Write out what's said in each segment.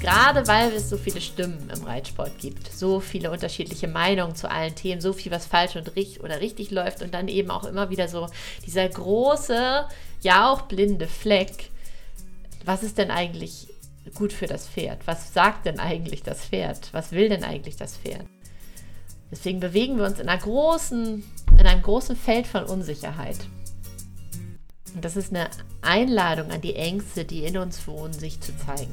gerade weil es so viele Stimmen im Reitsport gibt, so viele unterschiedliche Meinungen zu allen Themen, so viel, was falsch und richtig oder richtig läuft und dann eben auch immer wieder so dieser große, ja auch blinde Fleck. Was ist denn eigentlich gut für das Pferd? Was sagt denn eigentlich das Pferd? Was will denn eigentlich das Pferd? Deswegen bewegen wir uns in, einer großen, in einem großen Feld von Unsicherheit. Und das ist eine Einladung an die Ängste, die in uns wohnen, sich zu zeigen.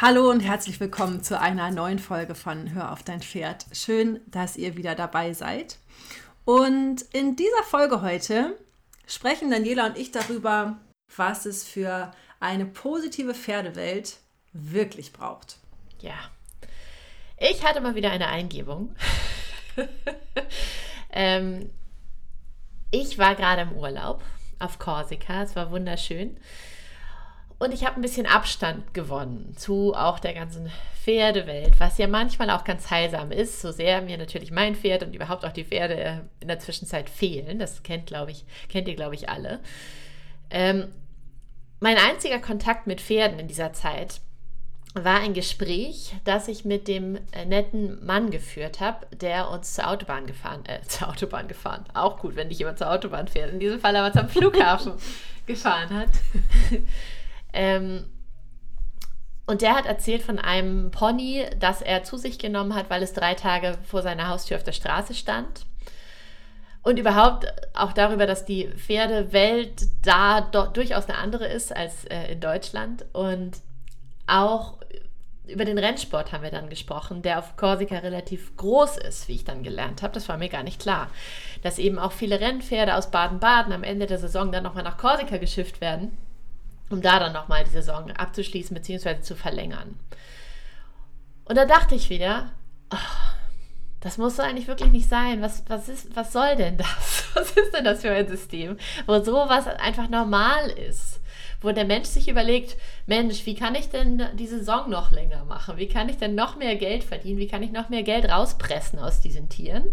Hallo und herzlich willkommen zu einer neuen Folge von Hör auf dein Pferd. Schön, dass ihr wieder dabei seid. Und in dieser Folge heute sprechen Daniela und ich darüber, was es für eine positive Pferdewelt wirklich braucht. Ja. Ich hatte mal wieder eine Eingebung. ähm, ich war gerade im Urlaub auf Korsika. Es war wunderschön. Und ich habe ein bisschen Abstand gewonnen zu auch der ganzen Pferdewelt, was ja manchmal auch ganz heilsam ist, so sehr mir natürlich mein Pferd und überhaupt auch die Pferde in der Zwischenzeit fehlen. Das kennt, glaube ich, kennt ihr, glaube ich, alle. Ähm, mein einziger Kontakt mit Pferden in dieser Zeit war ein Gespräch, das ich mit dem äh, netten Mann geführt habe, der uns zur Autobahn gefahren, äh, zur Autobahn gefahren, auch gut, wenn dich jemand zur Autobahn fährt, in diesem Fall aber zum Flughafen gefahren hat. Ähm, und der hat erzählt von einem Pony, das er zu sich genommen hat, weil es drei Tage vor seiner Haustür auf der Straße stand. Und überhaupt auch darüber, dass die Pferdewelt da durchaus eine andere ist als äh, in Deutschland. Und auch über den Rennsport haben wir dann gesprochen, der auf Korsika relativ groß ist, wie ich dann gelernt habe. Das war mir gar nicht klar. Dass eben auch viele Rennpferde aus Baden-Baden am Ende der Saison dann nochmal nach Korsika geschifft werden, um da dann nochmal die Saison abzuschließen bzw. zu verlängern. Und da dachte ich wieder, oh, das muss so eigentlich wirklich nicht sein. Was, was, ist, was soll denn das? Was ist denn das für ein System, wo sowas einfach normal ist? wo der Mensch sich überlegt, Mensch, wie kann ich denn die Saison noch länger machen? Wie kann ich denn noch mehr Geld verdienen? Wie kann ich noch mehr Geld rauspressen aus diesen Tieren?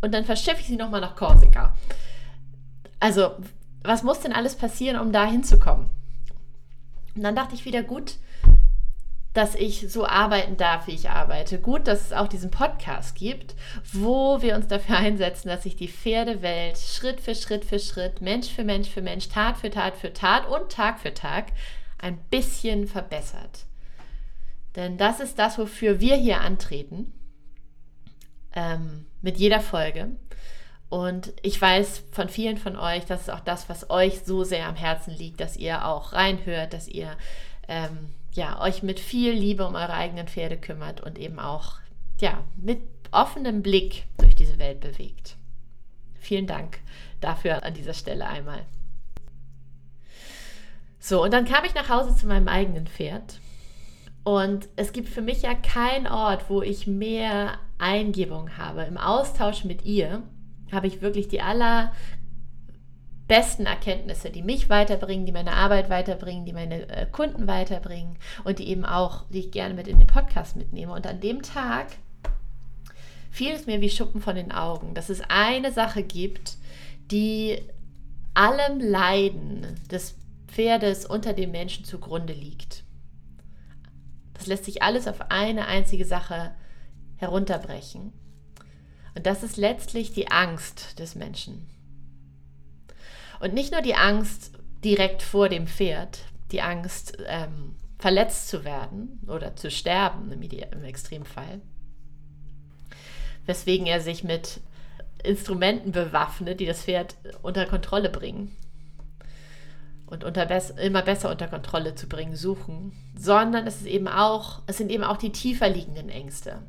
Und dann verschiffe ich sie nochmal nach Korsika. Also, was muss denn alles passieren, um da hinzukommen? Und dann dachte ich wieder, gut, dass ich so arbeiten darf, wie ich arbeite. Gut, dass es auch diesen Podcast gibt, wo wir uns dafür einsetzen, dass sich die Pferdewelt Schritt für Schritt für Schritt, Mensch für Mensch für Mensch, Tat für Tat für Tat und Tag für Tag ein bisschen verbessert. Denn das ist das, wofür wir hier antreten, ähm, mit jeder Folge. Und ich weiß von vielen von euch, das ist auch das, was euch so sehr am Herzen liegt, dass ihr auch reinhört, dass ihr ähm, ja, euch mit viel Liebe um eure eigenen Pferde kümmert und eben auch ja, mit offenem Blick durch diese Welt bewegt. Vielen Dank dafür an dieser Stelle einmal. So, und dann kam ich nach Hause zu meinem eigenen Pferd. Und es gibt für mich ja keinen Ort, wo ich mehr Eingebung habe. Im Austausch mit ihr habe ich wirklich die aller besten Erkenntnisse, die mich weiterbringen, die meine Arbeit weiterbringen, die meine äh, Kunden weiterbringen und die eben auch, die ich gerne mit in den Podcast mitnehme. Und an dem Tag fiel es mir wie Schuppen von den Augen, dass es eine Sache gibt, die allem Leiden des Pferdes unter dem Menschen zugrunde liegt. Das lässt sich alles auf eine einzige Sache herunterbrechen. Und das ist letztlich die Angst des Menschen. Und nicht nur die Angst direkt vor dem Pferd, die Angst, ähm, verletzt zu werden oder zu sterben im, im Extremfall, weswegen er sich mit Instrumenten bewaffnet, die das Pferd unter Kontrolle bringen und bess immer besser unter Kontrolle zu bringen suchen, sondern es ist eben auch, es sind eben auch die tiefer liegenden Ängste,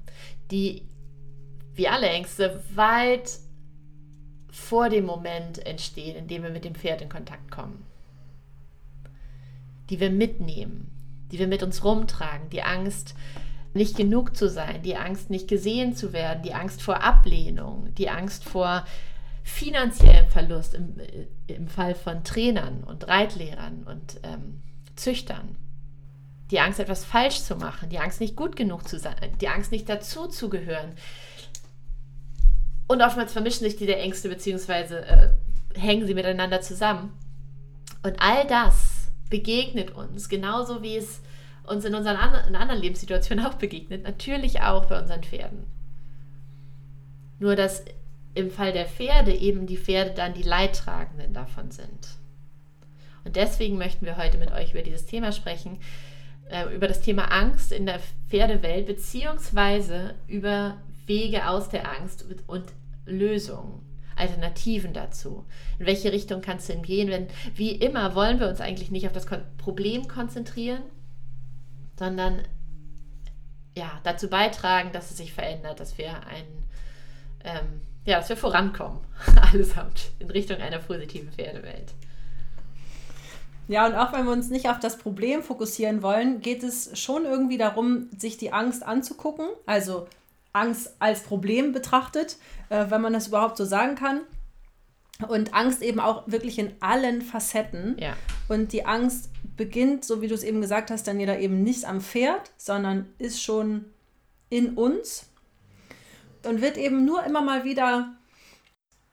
die wie alle Ängste weit vor dem Moment entstehen, in dem wir mit dem Pferd in Kontakt kommen. Die wir mitnehmen, die wir mit uns rumtragen, die Angst, nicht genug zu sein, die Angst, nicht gesehen zu werden, die Angst vor Ablehnung, die Angst vor finanziellem Verlust im, im Fall von Trainern und Reitlehrern und ähm, Züchtern. Die Angst, etwas falsch zu machen, die Angst, nicht gut genug zu sein, die Angst, nicht dazu zu gehören. Und oftmals vermischen sich diese Ängste beziehungsweise äh, hängen sie miteinander zusammen. Und all das begegnet uns, genauso wie es uns in unseren an in anderen Lebenssituationen auch begegnet, natürlich auch bei unseren Pferden. Nur dass im Fall der Pferde eben die Pferde dann die Leidtragenden davon sind. Und deswegen möchten wir heute mit euch über dieses Thema sprechen, äh, über das Thema Angst in der Pferdewelt, beziehungsweise über Wege aus der Angst und Lösungen. Alternativen dazu? In welche Richtung kann es denn gehen? Wenn, wie immer wollen wir uns eigentlich nicht auf das Problem konzentrieren, sondern ja, dazu beitragen, dass es sich verändert, dass wir ein, ähm, ja, dass wir vorankommen, allesamt, in Richtung einer positiven Pferdewelt. Ja, und auch wenn wir uns nicht auf das Problem fokussieren wollen, geht es schon irgendwie darum, sich die Angst anzugucken. Also Angst als Problem betrachtet, äh, wenn man das überhaupt so sagen kann. Und Angst eben auch wirklich in allen Facetten. Ja. Und die Angst beginnt, so wie du es eben gesagt hast, dann jeder eben nicht am Pferd, sondern ist schon in uns und wird eben nur immer mal wieder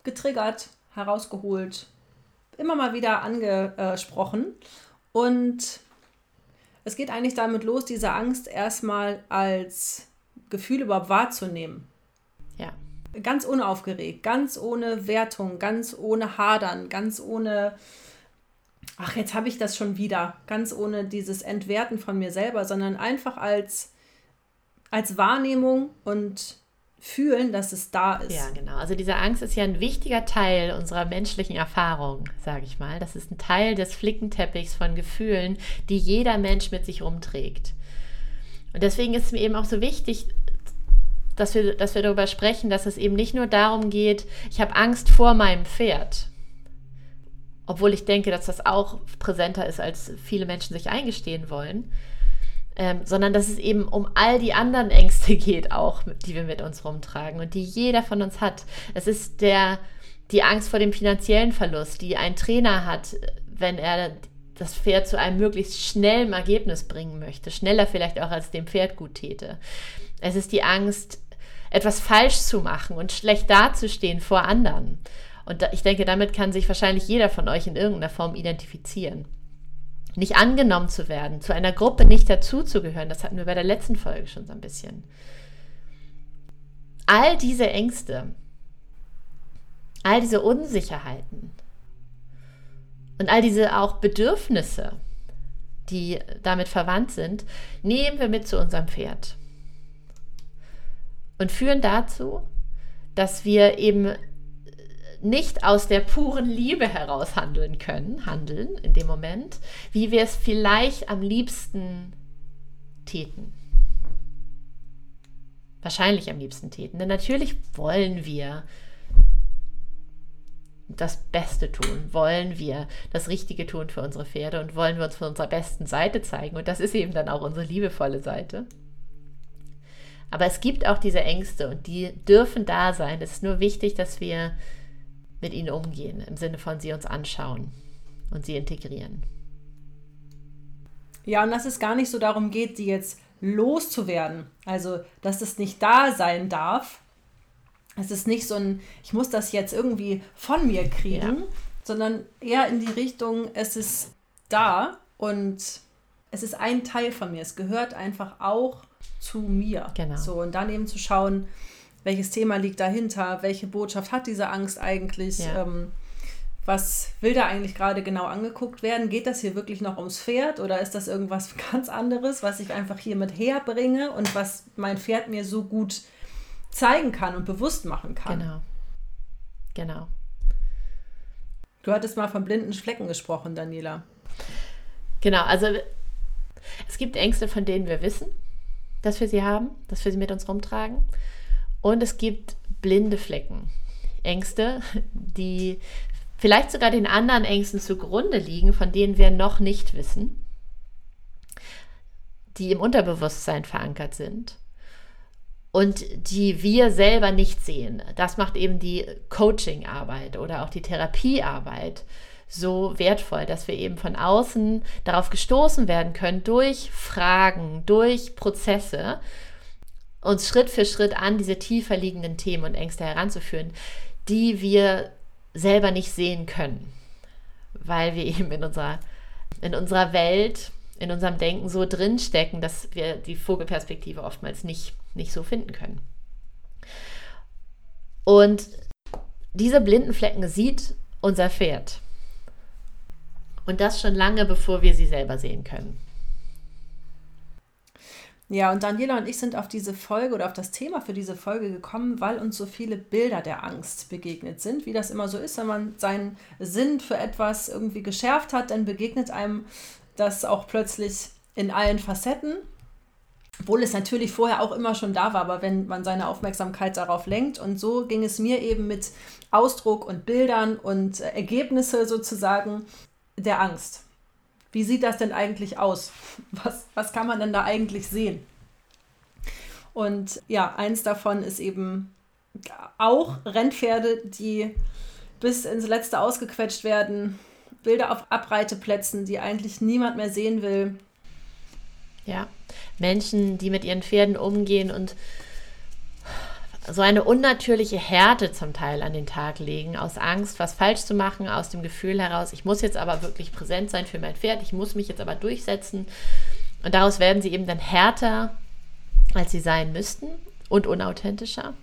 getriggert, herausgeholt, immer mal wieder angesprochen. Und es geht eigentlich damit los, diese Angst erstmal als Gefühl überhaupt wahrzunehmen. Ja. Ganz unaufgeregt, ganz ohne Wertung, ganz ohne Hadern, ganz ohne, ach, jetzt habe ich das schon wieder, ganz ohne dieses Entwerten von mir selber, sondern einfach als, als Wahrnehmung und fühlen, dass es da ist. Ja, genau. Also diese Angst ist ja ein wichtiger Teil unserer menschlichen Erfahrung, sage ich mal. Das ist ein Teil des Flickenteppichs von Gefühlen, die jeder Mensch mit sich rumträgt. Und deswegen ist es mir eben auch so wichtig, dass wir, dass wir darüber sprechen, dass es eben nicht nur darum geht, ich habe Angst vor meinem Pferd. Obwohl ich denke, dass das auch präsenter ist, als viele Menschen sich eingestehen wollen. Ähm, sondern dass es eben um all die anderen Ängste geht, auch die wir mit uns rumtragen und die jeder von uns hat. Es ist der, die Angst vor dem finanziellen Verlust, die ein Trainer hat, wenn er das Pferd zu einem möglichst schnellen Ergebnis bringen möchte, schneller vielleicht auch als dem Pferd gut täte. Es ist die Angst, etwas falsch zu machen und schlecht dazustehen vor anderen. Und ich denke, damit kann sich wahrscheinlich jeder von euch in irgendeiner Form identifizieren. Nicht angenommen zu werden, zu einer Gruppe nicht dazuzugehören, das hatten wir bei der letzten Folge schon so ein bisschen. All diese Ängste, all diese Unsicherheiten, und all diese auch Bedürfnisse, die damit verwandt sind, nehmen wir mit zu unserem Pferd und führen dazu, dass wir eben nicht aus der puren Liebe heraus handeln können, handeln in dem Moment, wie wir es vielleicht am liebsten täten. Wahrscheinlich am liebsten täten. Denn natürlich wollen wir das Beste tun? Wollen wir das Richtige tun für unsere Pferde und wollen wir uns von unserer besten Seite zeigen? Und das ist eben dann auch unsere liebevolle Seite. Aber es gibt auch diese Ängste und die dürfen da sein. Es ist nur wichtig, dass wir mit ihnen umgehen, im Sinne von sie uns anschauen und sie integrieren. Ja, und dass es gar nicht so darum geht, die jetzt loszuwerden. Also, dass es nicht da sein darf, es ist nicht so ein, ich muss das jetzt irgendwie von mir kriegen, ja. sondern eher in die Richtung, es ist da und es ist ein Teil von mir. Es gehört einfach auch zu mir. Genau. So, und dann eben zu schauen, welches Thema liegt dahinter, welche Botschaft hat diese Angst eigentlich, ja. ähm, was will da eigentlich gerade genau angeguckt werden? Geht das hier wirklich noch ums Pferd oder ist das irgendwas ganz anderes, was ich einfach hier mit herbringe und was mein Pferd mir so gut zeigen kann und bewusst machen kann. Genau. Genau. Du hattest mal von blinden Flecken gesprochen, Daniela. Genau, also es gibt Ängste, von denen wir wissen, dass wir sie haben, dass wir sie mit uns rumtragen. Und es gibt blinde Flecken. Ängste, die vielleicht sogar den anderen Ängsten zugrunde liegen, von denen wir noch nicht wissen. die im Unterbewusstsein verankert sind und die wir selber nicht sehen. Das macht eben die Coaching-Arbeit oder auch die Therapiearbeit so wertvoll, dass wir eben von außen darauf gestoßen werden können durch Fragen, durch Prozesse, uns Schritt für Schritt an diese tiefer liegenden Themen und Ängste heranzuführen, die wir selber nicht sehen können, weil wir eben in unserer, in unserer Welt, in unserem Denken so drinstecken, dass wir die Vogelperspektive oftmals nicht, nicht so finden können. Und diese blinden Flecken sieht unser Pferd. Und das schon lange, bevor wir sie selber sehen können. Ja, und Daniela und ich sind auf diese Folge oder auf das Thema für diese Folge gekommen, weil uns so viele Bilder der Angst begegnet sind. Wie das immer so ist, wenn man seinen Sinn für etwas irgendwie geschärft hat, dann begegnet einem das auch plötzlich in allen Facetten. Obwohl es natürlich vorher auch immer schon da war, aber wenn man seine Aufmerksamkeit darauf lenkt. Und so ging es mir eben mit Ausdruck und Bildern und Ergebnisse sozusagen der Angst. Wie sieht das denn eigentlich aus? Was, was kann man denn da eigentlich sehen? Und ja, eins davon ist eben auch Rennpferde, die bis ins Letzte ausgequetscht werden, Bilder auf Abreiteplätzen, die eigentlich niemand mehr sehen will. Ja, Menschen, die mit ihren Pferden umgehen und so eine unnatürliche Härte zum Teil an den Tag legen, aus Angst, was falsch zu machen, aus dem Gefühl heraus, ich muss jetzt aber wirklich präsent sein für mein Pferd, ich muss mich jetzt aber durchsetzen. Und daraus werden sie eben dann härter, als sie sein müssten und unauthentischer.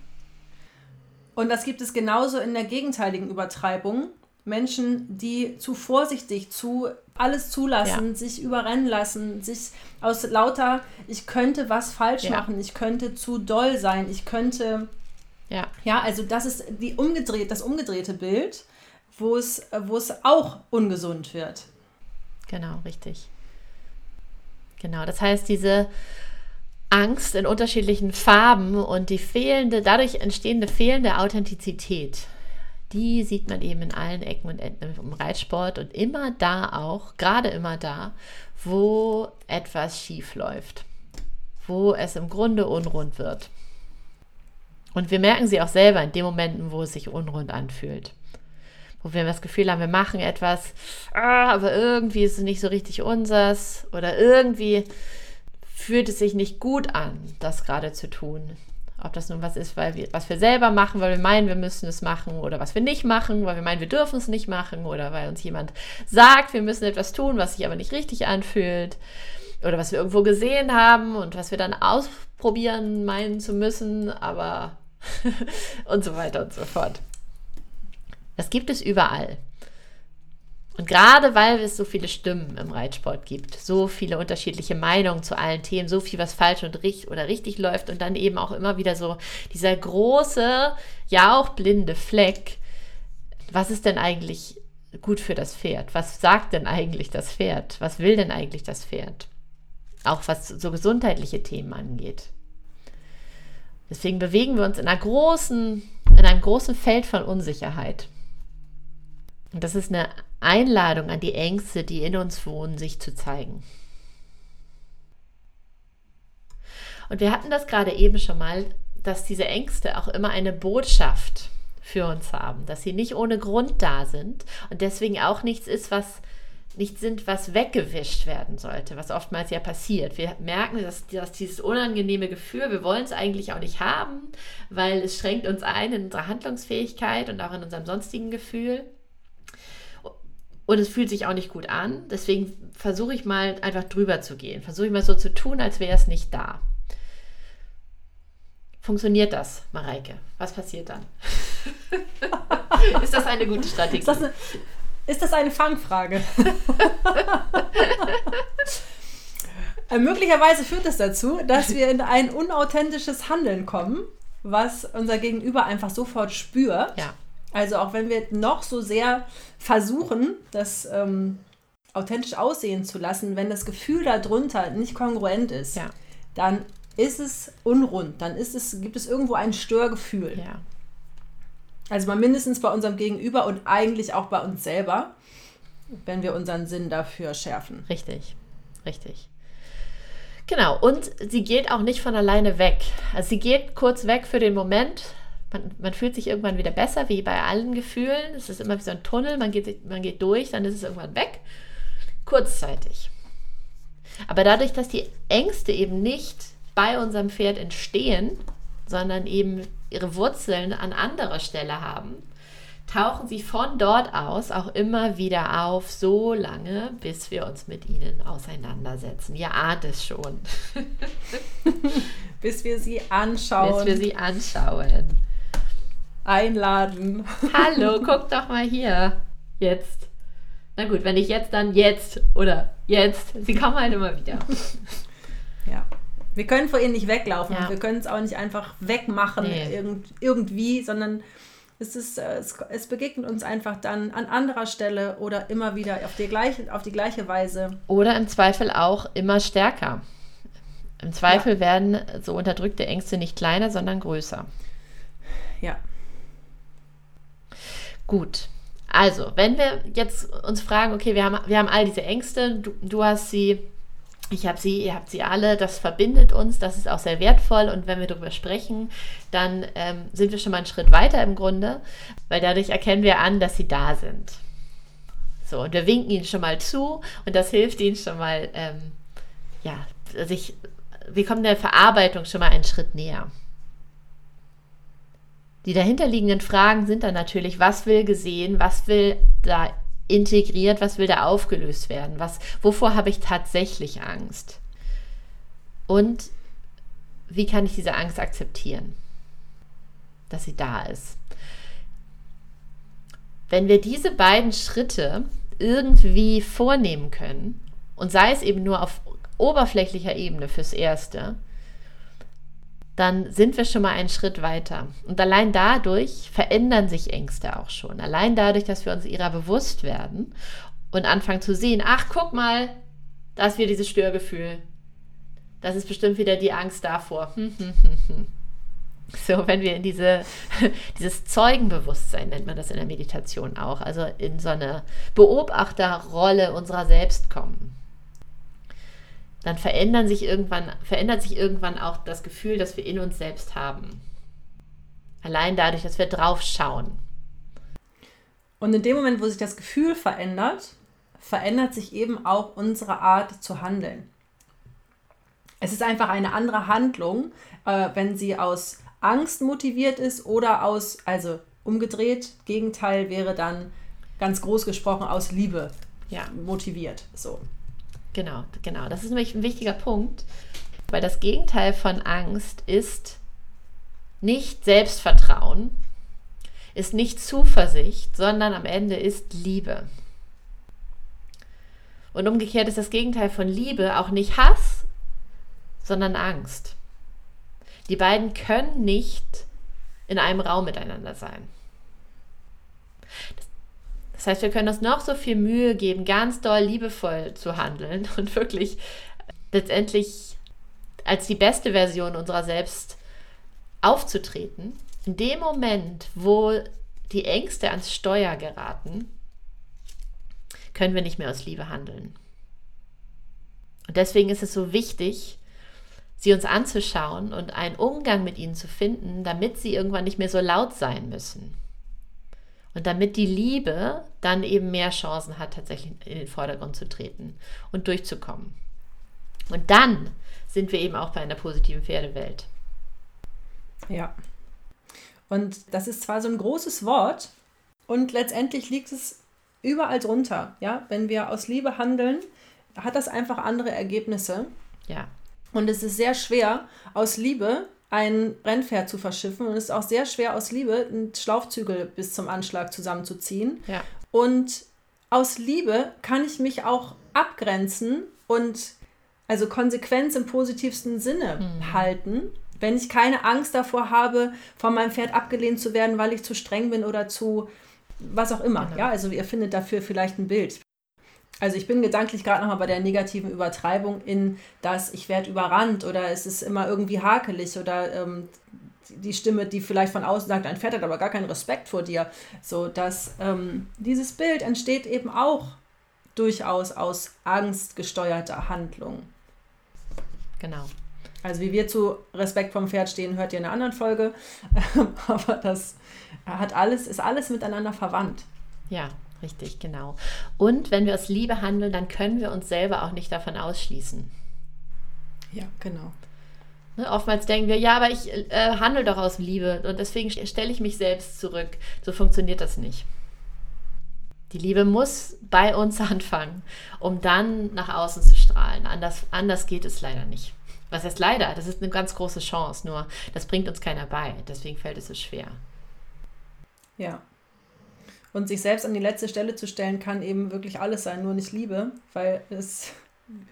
Und das gibt es genauso in der gegenteiligen Übertreibung. Menschen, die zu vorsichtig, zu alles zulassen, ja. sich überrennen lassen, sich aus lauter, ich könnte was falsch ja. machen, ich könnte zu doll sein, ich könnte. Ja. Ja, also das ist die umgedreht, das umgedrehte Bild, wo es, wo es auch ungesund wird. Genau, richtig. Genau, das heißt, diese Angst in unterschiedlichen Farben und die fehlende, dadurch entstehende fehlende Authentizität die sieht man eben in allen Ecken und Enden im Reitsport und immer da auch, gerade immer da, wo etwas schief läuft, wo es im Grunde unrund wird. Und wir merken sie auch selber in den Momenten, wo es sich unrund anfühlt. Wo wir das Gefühl haben, wir machen etwas, ah, aber irgendwie ist es nicht so richtig unseres oder irgendwie fühlt es sich nicht gut an, das gerade zu tun. Ob das nun was ist, weil wir, was wir selber machen, weil wir meinen, wir müssen es machen, oder was wir nicht machen, weil wir meinen, wir dürfen es nicht machen, oder weil uns jemand sagt, wir müssen etwas tun, was sich aber nicht richtig anfühlt, oder was wir irgendwo gesehen haben und was wir dann ausprobieren meinen zu müssen, aber und so weiter und so fort. Das gibt es überall. Und gerade weil es so viele Stimmen im Reitsport gibt, so viele unterschiedliche Meinungen zu allen Themen, so viel, was falsch und richtig oder richtig läuft und dann eben auch immer wieder so dieser große, ja auch blinde Fleck. Was ist denn eigentlich gut für das Pferd? Was sagt denn eigentlich das Pferd? Was will denn eigentlich das Pferd? Auch was so gesundheitliche Themen angeht. Deswegen bewegen wir uns in einer großen, in einem großen Feld von Unsicherheit. Und das ist eine Einladung an die Ängste, die in uns wohnen, sich zu zeigen. Und wir hatten das gerade eben schon mal, dass diese Ängste auch immer eine Botschaft für uns haben, dass sie nicht ohne Grund da sind und deswegen auch nichts ist, was nicht sind, was weggewischt werden sollte, was oftmals ja passiert. Wir merken, dass, dass dieses unangenehme Gefühl, wir wollen es eigentlich auch nicht haben, weil es schränkt uns ein in unserer Handlungsfähigkeit und auch in unserem sonstigen Gefühl. Und es fühlt sich auch nicht gut an. Deswegen versuche ich mal einfach drüber zu gehen. Versuche ich mal so zu tun, als wäre es nicht da. Funktioniert das, Mareike? Was passiert dann? ist das eine gute Strategie? Ist das eine, ist das eine Fangfrage? äh, möglicherweise führt es das dazu, dass wir in ein unauthentisches Handeln kommen, was unser Gegenüber einfach sofort spürt. Ja. Also auch wenn wir noch so sehr versuchen, das ähm, authentisch aussehen zu lassen, wenn das Gefühl darunter nicht kongruent ist, ja. dann ist es unrund, dann ist es, gibt es irgendwo ein Störgefühl. Ja. Also mal mindestens bei unserem Gegenüber und eigentlich auch bei uns selber, wenn wir unseren Sinn dafür schärfen. Richtig, richtig. Genau, und sie geht auch nicht von alleine weg. Also sie geht kurz weg für den Moment. Man, man fühlt sich irgendwann wieder besser, wie bei allen Gefühlen. Es ist immer wie so ein Tunnel, man geht, man geht durch, dann ist es irgendwann weg. Kurzzeitig. Aber dadurch, dass die Ängste eben nicht bei unserem Pferd entstehen, sondern eben ihre Wurzeln an anderer Stelle haben, tauchen sie von dort aus auch immer wieder auf, so lange, bis wir uns mit ihnen auseinandersetzen. Ihr ahnt es schon. bis wir sie anschauen. Bis wir sie anschauen. Einladen. Hallo, guck doch mal hier. Jetzt. Na gut, wenn ich jetzt, dann jetzt oder jetzt. Sie kommen halt immer wieder. Ja. Wir können vor ihnen nicht weglaufen. Ja. Wir können es auch nicht einfach wegmachen nee. irgend, irgendwie, sondern es, ist, äh, es, es, begegnet uns einfach dann an anderer Stelle oder immer wieder auf die gleiche, auf die gleiche Weise. Oder im Zweifel auch immer stärker. Im Zweifel ja. werden so unterdrückte Ängste nicht kleiner, sondern größer. Ja. Gut. Also, wenn wir jetzt uns fragen, okay, wir haben, wir haben all diese Ängste, du, du hast sie, ich habe sie, ihr habt sie alle, das verbindet uns, das ist auch sehr wertvoll und wenn wir darüber sprechen, dann ähm, sind wir schon mal einen Schritt weiter im Grunde, weil dadurch erkennen wir an, dass sie da sind. So, und wir winken ihnen schon mal zu und das hilft ihnen schon mal, ähm, ja, sich, wir kommen der Verarbeitung schon mal einen Schritt näher. Die dahinterliegenden Fragen sind dann natürlich, was will gesehen, was will da integriert, was will da aufgelöst werden, was, wovor habe ich tatsächlich Angst? Und wie kann ich diese Angst akzeptieren, dass sie da ist? Wenn wir diese beiden Schritte irgendwie vornehmen können, und sei es eben nur auf oberflächlicher Ebene fürs Erste, dann sind wir schon mal einen Schritt weiter. Und allein dadurch verändern sich Ängste auch schon. Allein dadurch, dass wir uns ihrer bewusst werden und anfangen zu sehen, ach, guck mal, da ist wieder dieses Störgefühl. Das ist bestimmt wieder die Angst davor. So, wenn wir in diese, dieses Zeugenbewusstsein nennt man das in der Meditation auch, also in so eine Beobachterrolle unserer selbst kommen dann verändern sich irgendwann, verändert sich irgendwann auch das Gefühl, das wir in uns selbst haben. Allein dadurch, dass wir drauf schauen. Und in dem Moment, wo sich das Gefühl verändert, verändert sich eben auch unsere Art zu handeln. Es ist einfach eine andere Handlung, äh, wenn sie aus Angst motiviert ist oder aus, also umgedreht, Gegenteil wäre dann ganz groß gesprochen aus Liebe ja. motiviert. So. Genau, genau. Das ist nämlich ein wichtiger Punkt, weil das Gegenteil von Angst ist nicht Selbstvertrauen, ist nicht Zuversicht, sondern am Ende ist Liebe. Und umgekehrt ist das Gegenteil von Liebe auch nicht Hass, sondern Angst. Die beiden können nicht in einem Raum miteinander sein. Das heißt, wir können uns noch so viel Mühe geben, ganz doll liebevoll zu handeln und wirklich letztendlich als die beste Version unserer selbst aufzutreten. In dem Moment, wo die Ängste ans Steuer geraten, können wir nicht mehr aus Liebe handeln. Und deswegen ist es so wichtig, sie uns anzuschauen und einen Umgang mit ihnen zu finden, damit sie irgendwann nicht mehr so laut sein müssen. Und damit die Liebe dann eben mehr Chancen hat, tatsächlich in den Vordergrund zu treten und durchzukommen. Und dann sind wir eben auch bei einer positiven Pferdewelt. Ja. Und das ist zwar so ein großes Wort und letztendlich liegt es überall drunter. Ja, wenn wir aus Liebe handeln, hat das einfach andere Ergebnisse. Ja. Und es ist sehr schwer, aus Liebe ein Rennpferd zu verschiffen. Und es ist auch sehr schwer aus Liebe, einen Schlaufzügel bis zum Anschlag zusammenzuziehen. Ja. Und aus Liebe kann ich mich auch abgrenzen und also Konsequenz im positivsten Sinne mhm. halten, wenn ich keine Angst davor habe, von meinem Pferd abgelehnt zu werden, weil ich zu streng bin oder zu was auch immer. Genau. Ja, also ihr findet dafür vielleicht ein Bild. Also ich bin gedanklich gerade nochmal bei der negativen Übertreibung in das, ich werde überrannt oder es ist immer irgendwie hakelig oder ähm, die Stimme, die vielleicht von außen sagt, ein Pferd hat aber gar keinen Respekt vor dir. So, dass ähm, dieses Bild entsteht eben auch durchaus aus angstgesteuerter Handlung. genau. Also wie wir zu Respekt vom Pferd stehen, hört ihr in einer anderen Folge. Aber das hat alles, ist alles miteinander verwandt. Ja, richtig, genau. Und wenn wir aus Liebe handeln, dann können wir uns selber auch nicht davon ausschließen. Ja, genau. Ne, oftmals denken wir, ja, aber ich äh, handle doch aus Liebe und deswegen stelle ich mich selbst zurück. So funktioniert das nicht. Die Liebe muss bei uns anfangen, um dann nach außen zu strahlen. Anders, anders geht es leider nicht. Was heißt leider? Das ist eine ganz große Chance, nur das bringt uns keiner bei. Deswegen fällt es so schwer. Ja. Und sich selbst an die letzte Stelle zu stellen, kann eben wirklich alles sein, nur nicht Liebe, weil es,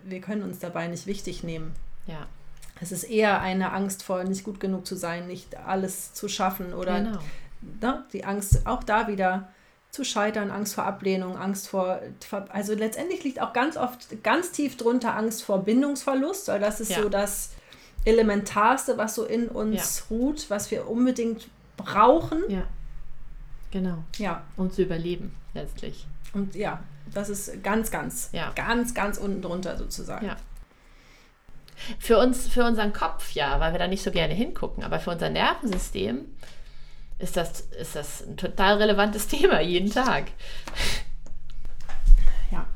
wir können uns dabei nicht wichtig nehmen. Ja. Es ist eher eine Angst vor, nicht gut genug zu sein, nicht alles zu schaffen oder genau. ne, die Angst auch da wieder zu scheitern, Angst vor Ablehnung, Angst vor, also letztendlich liegt auch ganz oft ganz tief drunter Angst vor Bindungsverlust, weil das ist ja. so das Elementarste, was so in uns ja. ruht, was wir unbedingt brauchen. Ja. Genau. Ja. Um zu überleben, letztlich. Und ja, das ist ganz, ganz, ja. ganz, ganz unten drunter sozusagen. Ja. Für uns, für unseren Kopf, ja, weil wir da nicht so gerne hingucken, aber für unser Nervensystem ist das, ist das ein total relevantes Thema jeden Tag. Ja.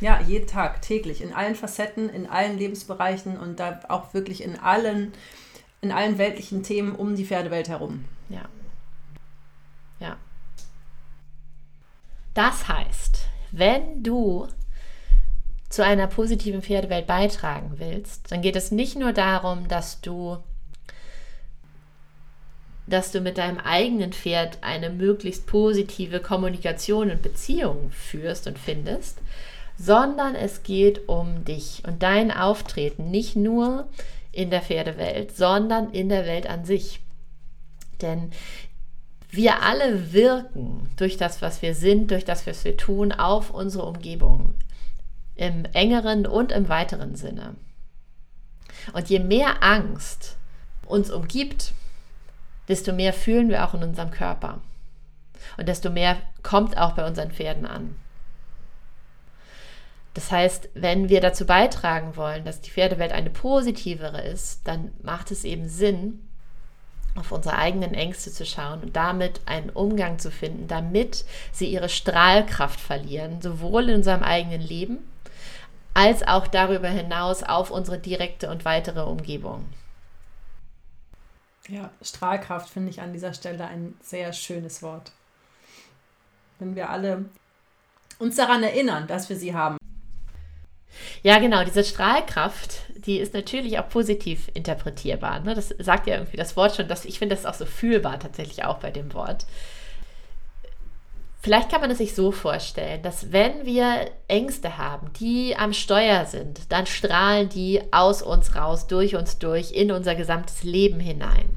Ja, jeden Tag, täglich, in allen Facetten, in allen Lebensbereichen und da auch wirklich in allen, in allen weltlichen Themen um die Pferdewelt herum. Ja. Ja. Das heißt, wenn du zu einer positiven Pferdewelt beitragen willst, dann geht es nicht nur darum, dass du dass du mit deinem eigenen Pferd eine möglichst positive Kommunikation und Beziehung führst und findest, sondern es geht um dich und dein Auftreten nicht nur in der Pferdewelt, sondern in der Welt an sich. Denn wir alle wirken durch das, was wir sind, durch das, was wir tun, auf unsere Umgebung. Im engeren und im weiteren Sinne. Und je mehr Angst uns umgibt, desto mehr fühlen wir auch in unserem Körper. Und desto mehr kommt auch bei unseren Pferden an. Das heißt, wenn wir dazu beitragen wollen, dass die Pferdewelt eine positivere ist, dann macht es eben Sinn, auf unsere eigenen Ängste zu schauen und damit einen Umgang zu finden, damit sie ihre Strahlkraft verlieren, sowohl in unserem eigenen Leben als auch darüber hinaus auf unsere direkte und weitere Umgebung. Ja, Strahlkraft finde ich an dieser Stelle ein sehr schönes Wort. Wenn wir alle uns daran erinnern, dass wir sie haben. Ja, genau, diese Strahlkraft, die ist natürlich auch positiv interpretierbar. Ne? Das sagt ja irgendwie das Wort schon, dass ich finde das auch so fühlbar tatsächlich auch bei dem Wort. Vielleicht kann man es sich so vorstellen, dass wenn wir Ängste haben, die am Steuer sind, dann strahlen die aus uns raus, durch uns durch, in unser gesamtes Leben hinein.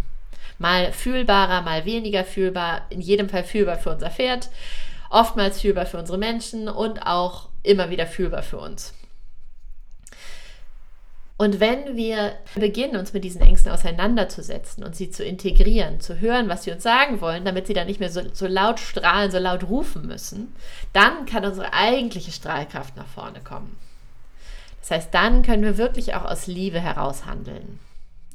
Mal fühlbarer, mal weniger fühlbar, in jedem Fall fühlbar für unser Pferd, oftmals fühlbar für unsere Menschen und auch immer wieder fühlbar für uns. Und wenn wir beginnen, uns mit diesen Ängsten auseinanderzusetzen und sie zu integrieren, zu hören, was sie uns sagen wollen, damit sie dann nicht mehr so, so, laut strahlen, so laut rufen müssen, dann kann unsere eigentliche Strahlkraft nach vorne kommen. Das heißt, dann können wir wirklich auch aus Liebe heraus handeln.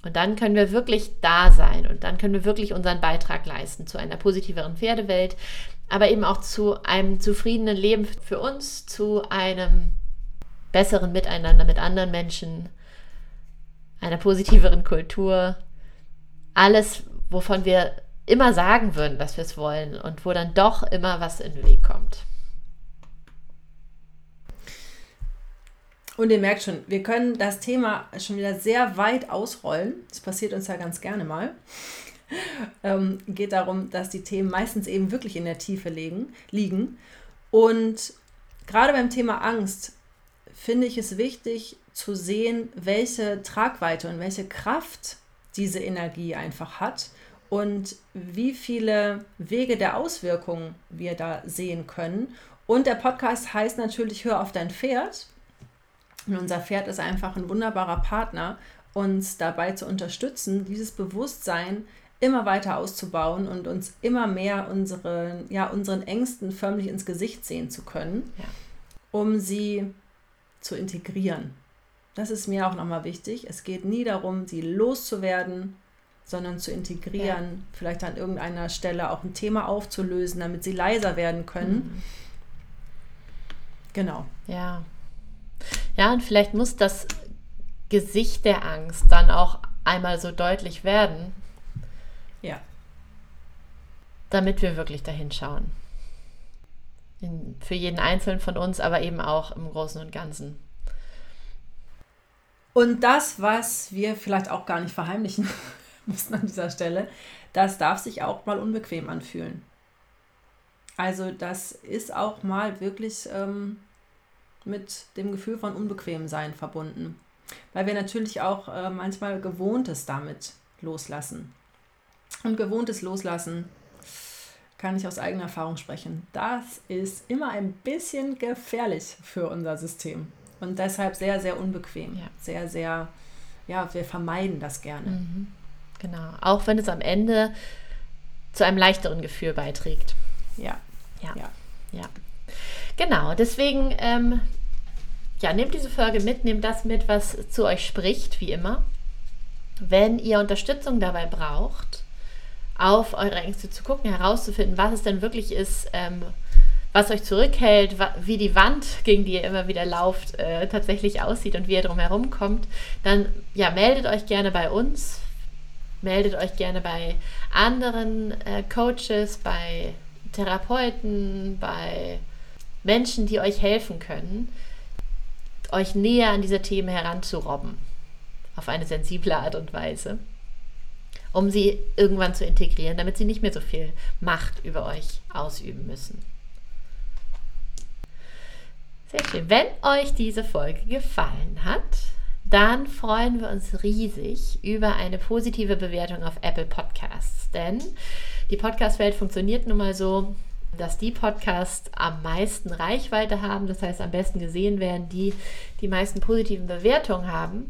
Und dann können wir wirklich da sein und dann können wir wirklich unseren Beitrag leisten zu einer positiveren Pferdewelt, aber eben auch zu einem zufriedenen Leben für uns, zu einem besseren Miteinander mit anderen Menschen einer positiveren Kultur. Alles, wovon wir immer sagen würden, dass wir es wollen und wo dann doch immer was in den Weg kommt. Und ihr merkt schon, wir können das Thema schon wieder sehr weit ausrollen. Das passiert uns ja ganz gerne mal. Ähm, geht darum, dass die Themen meistens eben wirklich in der Tiefe liegen. liegen. Und gerade beim Thema Angst finde ich es wichtig, zu sehen, welche Tragweite und welche Kraft diese Energie einfach hat und wie viele Wege der Auswirkungen wir da sehen können. Und der Podcast heißt natürlich Hör auf dein Pferd. Und unser Pferd ist einfach ein wunderbarer Partner, uns dabei zu unterstützen, dieses Bewusstsein immer weiter auszubauen und uns immer mehr unsere, ja, unseren Ängsten förmlich ins Gesicht sehen zu können, ja. um sie zu integrieren das ist mir auch nochmal wichtig, es geht nie darum, sie loszuwerden, sondern zu integrieren, ja. vielleicht an irgendeiner Stelle auch ein Thema aufzulösen, damit sie leiser werden können. Mhm. Genau. Ja. Ja, und vielleicht muss das Gesicht der Angst dann auch einmal so deutlich werden. Ja. Damit wir wirklich dahin schauen. In, für jeden Einzelnen von uns, aber eben auch im Großen und Ganzen. Und das, was wir vielleicht auch gar nicht verheimlichen mussten an dieser Stelle, das darf sich auch mal unbequem anfühlen. Also das ist auch mal wirklich ähm, mit dem Gefühl von Unbequemsein verbunden, weil wir natürlich auch äh, manchmal Gewohntes damit loslassen. Und gewohntes Loslassen kann ich aus eigener Erfahrung sprechen. Das ist immer ein bisschen gefährlich für unser System und deshalb sehr, sehr unbequem. Ja. Sehr, sehr, ja, wir vermeiden das gerne. Mhm. Genau, auch wenn es am Ende zu einem leichteren Gefühl beiträgt. Ja. Ja. Ja. ja. Genau, deswegen, ähm, ja, nehmt diese Folge mit, nehmt das mit, was zu euch spricht, wie immer. Wenn ihr Unterstützung dabei braucht, auf eure Ängste zu gucken, herauszufinden, was es denn wirklich ist, ähm, was euch zurückhält, wie die Wand, gegen die ihr immer wieder lauft, äh, tatsächlich aussieht und wie ihr drumherum kommt, dann ja, meldet euch gerne bei uns, meldet euch gerne bei anderen äh, Coaches, bei Therapeuten, bei Menschen, die euch helfen können, euch näher an diese Themen heranzurobben, auf eine sensible Art und Weise, um sie irgendwann zu integrieren, damit sie nicht mehr so viel Macht über euch ausüben müssen. Sehr schön. Wenn euch diese Folge gefallen hat, dann freuen wir uns riesig über eine positive Bewertung auf Apple Podcasts. Denn die Podcast-Welt funktioniert nun mal so, dass die Podcasts am meisten Reichweite haben, das heißt am besten gesehen werden, die die meisten positiven Bewertungen haben.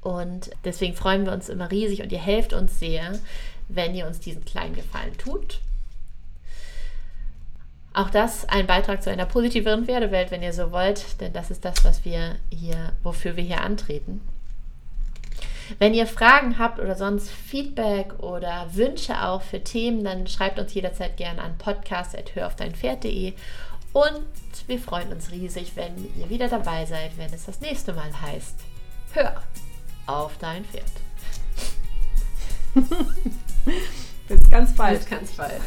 Und deswegen freuen wir uns immer riesig und ihr helft uns sehr, wenn ihr uns diesen kleinen Gefallen tut. Auch das ein Beitrag zu einer positiveren Pferdewelt, wenn ihr so wollt, denn das ist das, was wir hier, wofür wir hier antreten. Wenn ihr Fragen habt oder sonst Feedback oder Wünsche auch für Themen, dann schreibt uns jederzeit gerne an podcast.höraufdeinpferd.de und wir freuen uns riesig, wenn ihr wieder dabei seid, wenn es das nächste Mal heißt, hör auf dein Pferd. Bis ganz bald. Bis ganz bald.